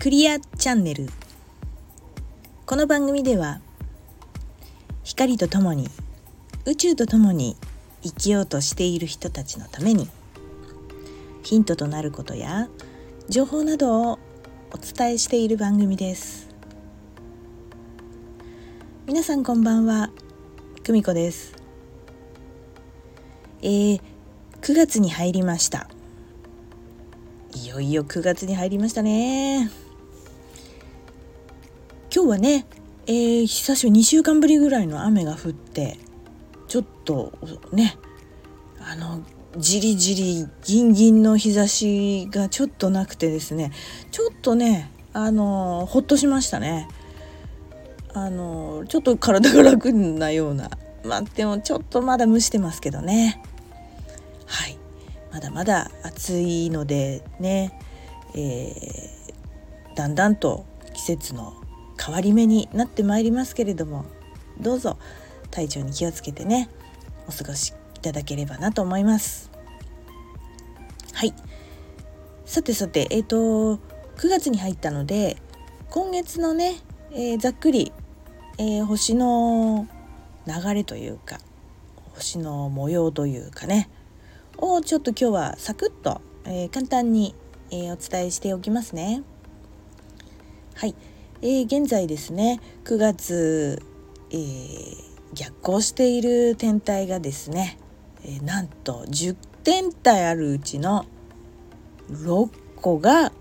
クリアチャンネル。この番組では光とともに宇宙とともに生きようとしている人たちのためにヒントとなることや情報などをお伝えしている番組です。皆さんこんばんは久美子です。えー、9月に入りました。いよいよ9月に入りましたね。はね、えー、久しぶり2週間ぶりぐらいの雨が降ってちょっとねあのじりじりギンギンの日差しがちょっとなくてですねちょっとねあのほっとしましたね。あのちょっと体が楽なようなまあでもちょっとまだ蒸してますけどね。はい。まだまだ暑いのでね、えー、だんだんと季節の変わり目になってまいりますけれどもどうぞ体調に気をつけてねお過ごしいただければなと思います。はい。さてさてえっ、ー、と9月に入ったので今月のね、えー、ざっくり、えー、星の流れというか星の模様というかねをちょっと今日はサクッと、えー、簡単に、えー、お伝えしておきますね。はい、えー、現在ですね9月、えー、逆行している天体がですね、えー、なんと10天体あるうちの6個が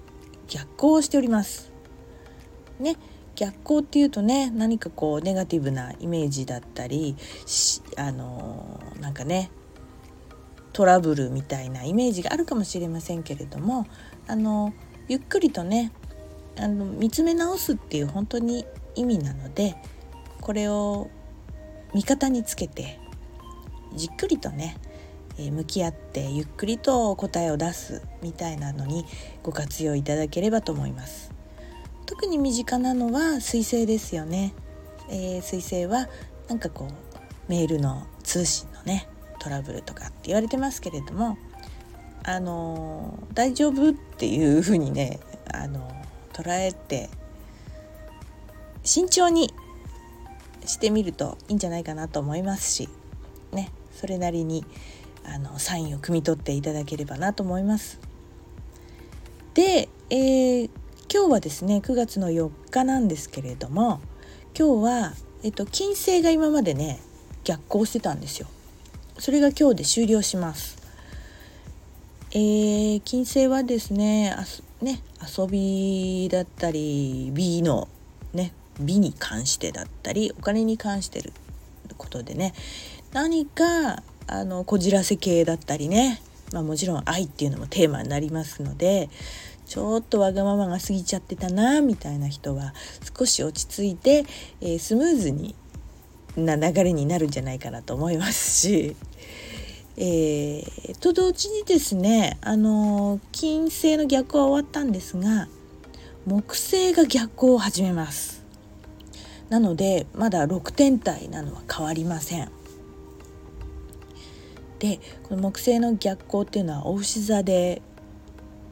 逆行しております。ね逆行っていうとね何かこうネガティブなイメージだったりあのー、なんかねトラブルみたいなイメージがあるかもしれませんけれどもあのゆっくりとねあの見つめ直すっていう本当に意味なのでこれを味方につけてじっくりとね向き合ってゆっくりと答えを出すみたいなのにご活用いただければと思います。特に身近なのは水星ですよね、えー、水星はなんかこうメールの通信のねトラブルとかって言われてますけれどもあの大丈夫っていうふうにねあの捉えて慎重にしてみるといいんじゃないかなと思いますしねそれなりにあのサインを汲み取っていただければなと思います。で、えー、今日はですね9月の4日なんですけれども今日は、えっと、金星が今までね逆行してたんですよ。それが今日で終了します。えー、金星はですね明日ね遊びだったり美のね美に関してだったりお金に関してることでね何かあのこじらせ系だったりね、まあ、もちろん愛っていうのもテーマになりますのでちょっとわがままが過ぎちゃってたなみたいな人は少し落ち着いて、えー、スムーズにな流れになるんじゃないかなと思いますし。えー、と同時にですねあの金星の逆は終わったんですが木星が逆行を始めます。なのでまだ6天体なのは変わりません。でこの木星の逆行っていうのはお牛座で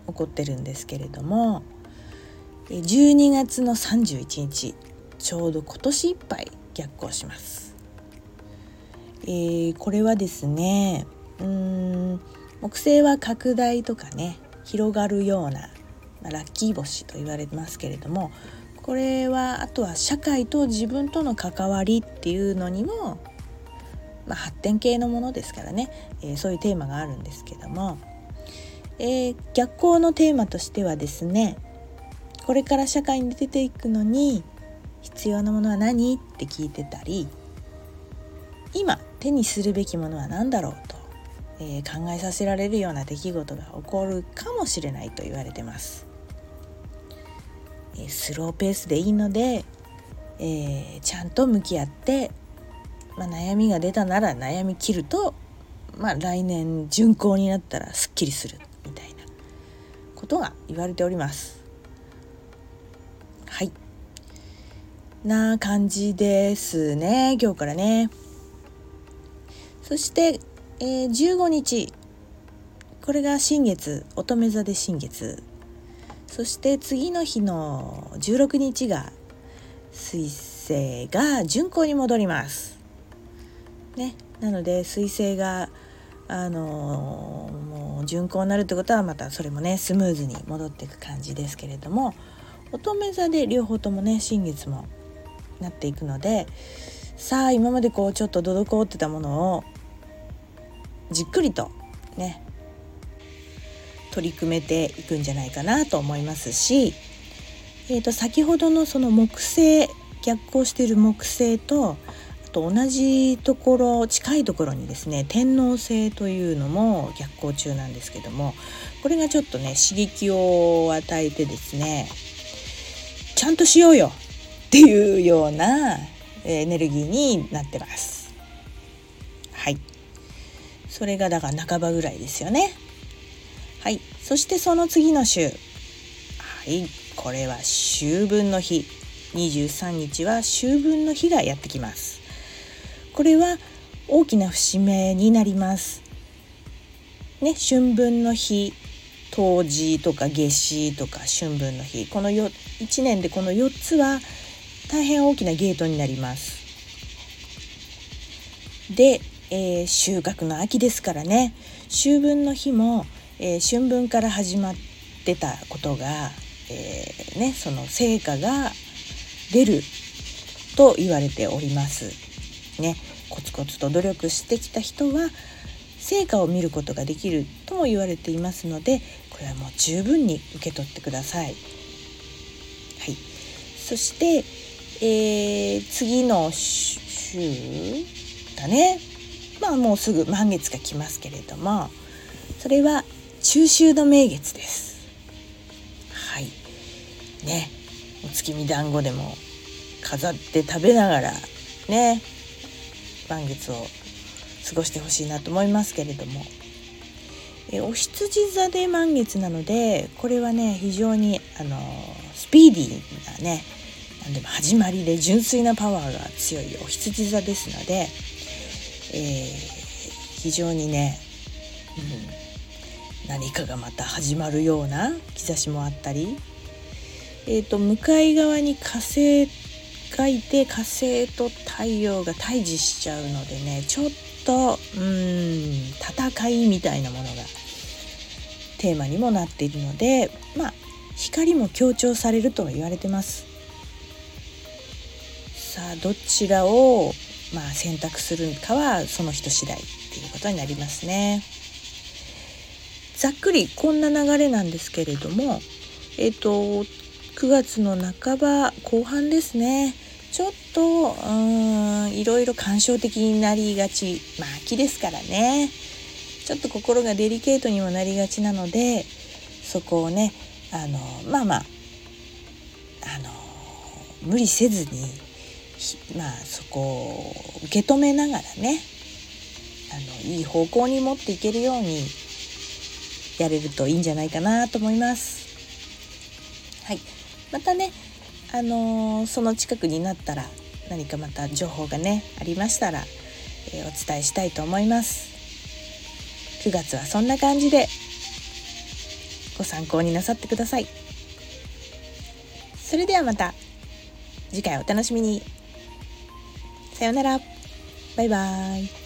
起こってるんですけれども12月の31日ちょうど今年いっぱい逆行します。えー、これはですねうーん木星は拡大とかね広がるような、まあ、ラッキー星と言われてますけれどもこれはあとは社会と自分との関わりっていうのにも、まあ、発展系のものですからね、えー、そういうテーマがあるんですけども、えー、逆光のテーマとしてはですねこれから社会に出ていくのに必要なものは何って聞いてたり今手にするべきものは何だろうと、えー、考えさせられるような出来事が起こるかもしれないと言われてます。えー、スローペースでいいので、えー、ちゃんと向き合って、まあ、悩みが出たなら悩み切ると、まあ、来年巡行になったらすっきりするみたいなことが言われております。はいな感じですね今日からね。そして、えー、15日。これが新月。乙女座で新月。そして次の日の16日が水星が巡行に戻ります。ね、なので水星があのー、もう巡行になるってことはまたそれもねスムーズに戻っていく感じですけれども乙女座で両方ともね新月もなっていくのでさあ今までこうちょっと滞ってたものをじっくりとね取り組めていくんじゃないかなと思いますし、えー、と先ほどのその木星逆行している木星とあと同じところ近いところにですね天王星というのも逆行中なんですけどもこれがちょっとね刺激を与えてですねちゃんとしようよっていうようなエネルギーになってます。はいそれがだから半ばぐらいですよね。はい。そしてその次の週。はい。これは秋分の日。23日は秋分の日がやってきます。これは大きな節目になります。ね、春分の日、冬至とか夏至とか春分の日。このよ1年でこの4つは大変大きなゲートになります。で、えー、収穫の秋ですからね秋分の日も、えー、春分から始まってたことが、えー、ね、その成果が出ると言われております。ね、コツコツと努力してきた人は成果を見ることができるとも言われていますのでこれはもう十分に受け取ってください。はい、そして、えー、次の週だねまあもうすぐ満月が来ますけれどもそれは中秋の名月です。はい。ね。お月見団子でも飾って食べながらね。満月を過ごしてほしいなと思いますけれども。えお羊座で満月なのでこれはね非常にあのスピーディーなね何でも始まりで純粋なパワーが強いお羊座ですのでえー、非常にね、うん、何かがまた始まるような兆しもあったり、えーと、向かい側に火星がいて火星と太陽が対峙しちゃうのでねちょっとうん戦いみたいなものがテーマにもなっているのでまあ光も強調されるとは言われてます。さあどちらをまあ、選択するかはその人次第っていうことになりますね。ざっくりこんな流れなんですけれども、えっ、ー、と9月の半ば後半ですねちょっとうんいろいろ感傷的になりがちまあ秋ですからねちょっと心がデリケートにもなりがちなのでそこをねあのまあまああの無理せずにまあそこを受け止めながらねあのいい方向に持っていけるようにやれるといいんじゃないかなと思います。はい、またね、あのー、その近くになったら何かまた情報がねありましたら、えー、お伝えしたいと思います。9月はそんな感じでご参考になさってください。それではまた次回お楽しみに。さようなら。バイバイ。